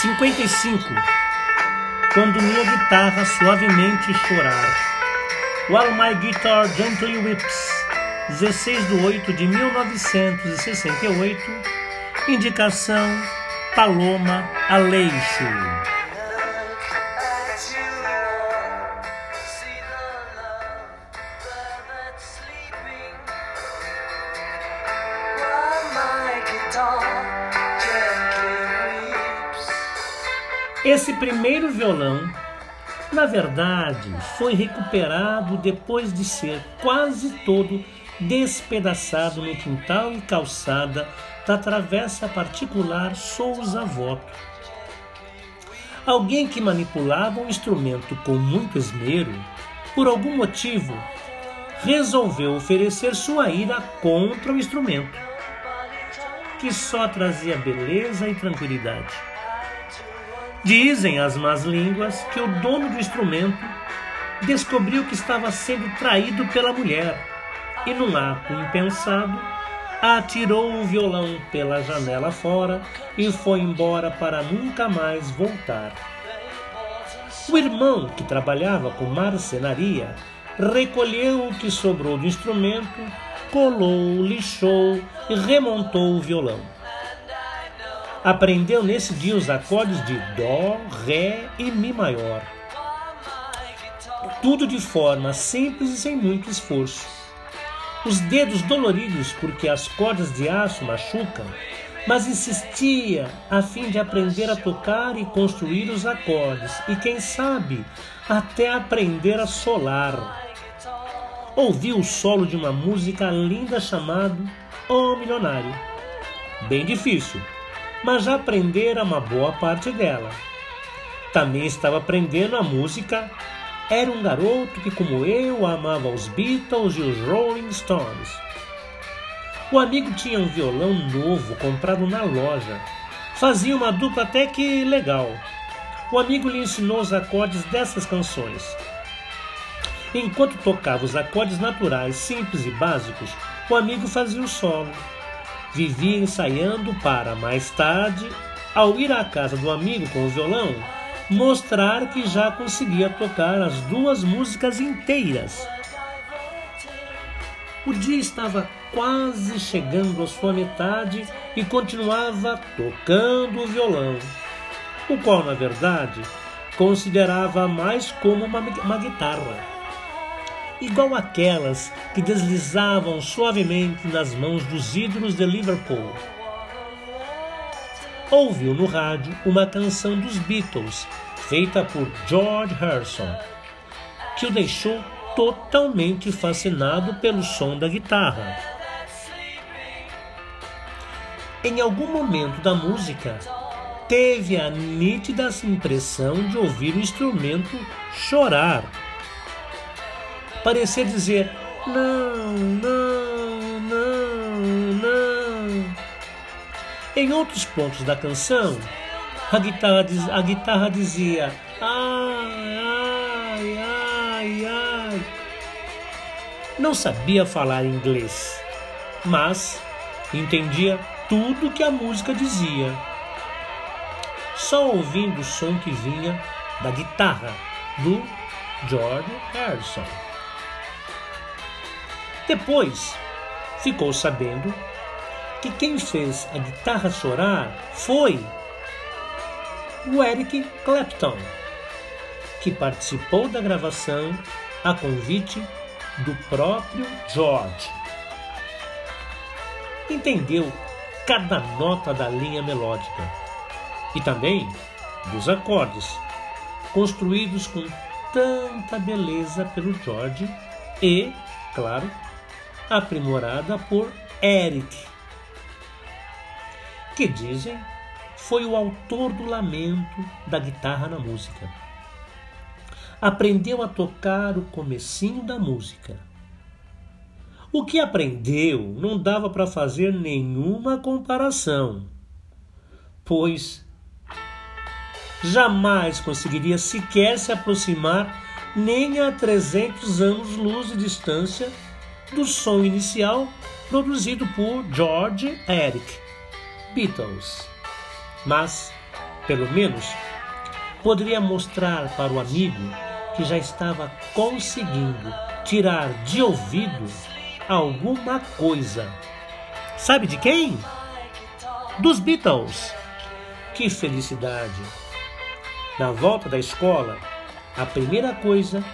55 Quando minha guitarra suavemente chorar. While My Guitar Gently Whips, 16 de 8 de 1968. Indicação Paloma Aleixo. Esse primeiro violão, na verdade, foi recuperado depois de ser quase todo despedaçado no quintal e calçada da travessa particular Souza Voto. Alguém que manipulava um instrumento com muito esmero, por algum motivo, resolveu oferecer sua ira contra o instrumento, que só trazia beleza e tranquilidade. Dizem as más línguas que o dono do instrumento descobriu que estava sendo traído pela mulher e, num ato impensado, atirou o violão pela janela fora e foi embora para nunca mais voltar. O irmão, que trabalhava com marcenaria, recolheu o que sobrou do instrumento, colou, lixou e remontou o violão. Aprendeu nesse dia os acordes de Dó, Ré e Mi maior. Tudo de forma simples e sem muito esforço. Os dedos doloridos porque as cordas de aço machucam, mas insistia a fim de aprender a tocar e construir os acordes e, quem sabe, até aprender a solar. Ouviu o solo de uma música linda chamada O Milionário. Bem difícil, mas já aprendera uma boa parte dela. Também estava aprendendo a música Era um garoto que, como eu, amava os Beatles e os Rolling Stones. O amigo tinha um violão novo comprado na loja. Fazia uma dupla até que legal. O amigo lhe ensinou os acordes dessas canções. Enquanto tocava os acordes naturais, simples e básicos, o amigo fazia o solo vivia ensaiando para, mais tarde, ao ir à casa do amigo com o violão, mostrar que já conseguia tocar as duas músicas inteiras. O dia estava quase chegando à sua metade e continuava tocando o violão, o qual, na verdade, considerava mais como uma, uma guitarra igual aquelas que deslizavam suavemente nas mãos dos ídolos de Liverpool. Ouviu no rádio uma canção dos Beatles, feita por George Harrison, que o deixou totalmente fascinado pelo som da guitarra. Em algum momento da música, teve a nítida impressão de ouvir o instrumento chorar parecia dizer: não, não, não, não. Em outros pontos da canção, a guitarra, a guitarra dizia: ai, ai, ai, ai. Não sabia falar inglês, mas entendia tudo que a música dizia. Só ouvindo o som que vinha da guitarra do George Harrison. Depois, ficou sabendo que quem fez a guitarra chorar foi o Eric Clapton, que participou da gravação a convite do próprio George. Entendeu cada nota da linha melódica e também dos acordes, construídos com tanta beleza pelo George e, claro, aprimorada por Eric, que dizem foi o autor do lamento da guitarra na música. Aprendeu a tocar o comecinho da música. O que aprendeu não dava para fazer nenhuma comparação, pois jamais conseguiria sequer se aproximar nem a 300 anos-luz de distância do som inicial produzido por George Eric, Beatles. Mas Pelo menos, poderia mostrar para o amigo que já estava conseguindo tirar de ouvido alguma coisa. Sabe de quem? Dos Beatles. Que felicidade! Na volta da escola, a primeira coisa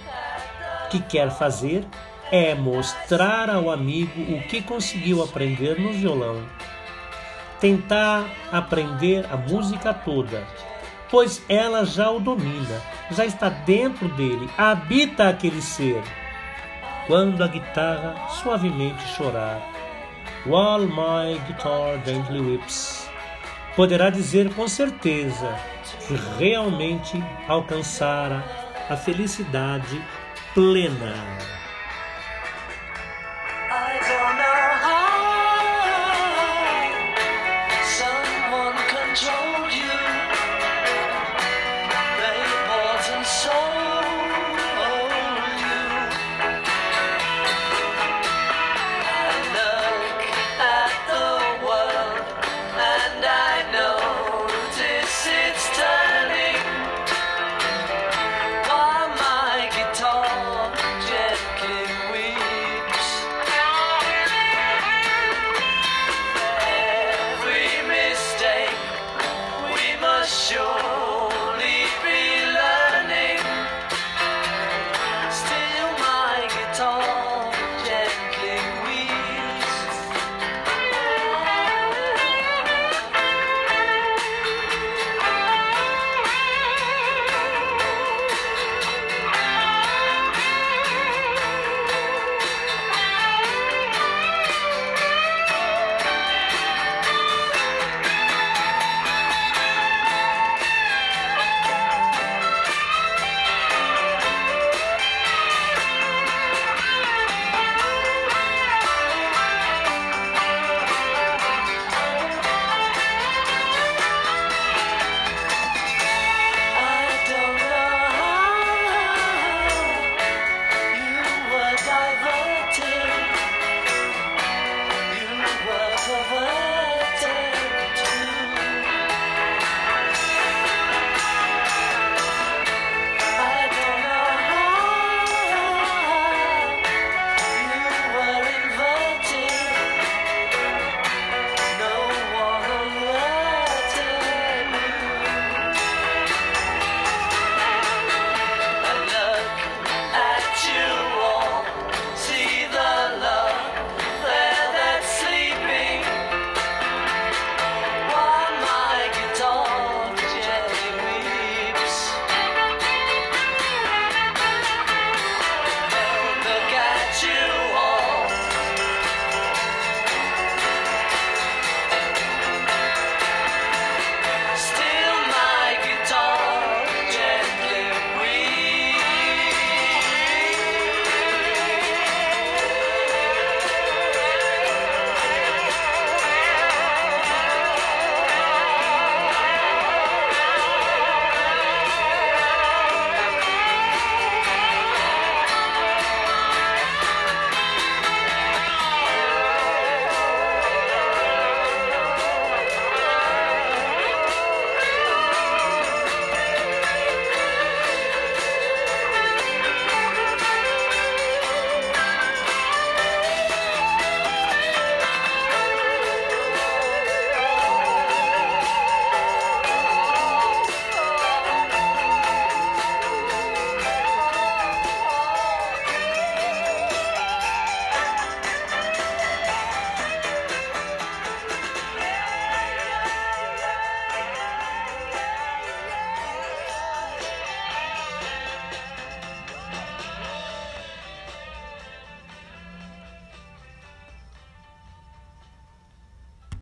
que quer fazer é mostrar ao amigo o que conseguiu aprender no violão. Tentar aprender a música toda, pois ela já o domina, já está dentro dele, habita aquele ser. Quando a guitarra suavemente chorar, While my guitar gently weeps, poderá dizer com certeza que realmente alcançara a felicidade plena.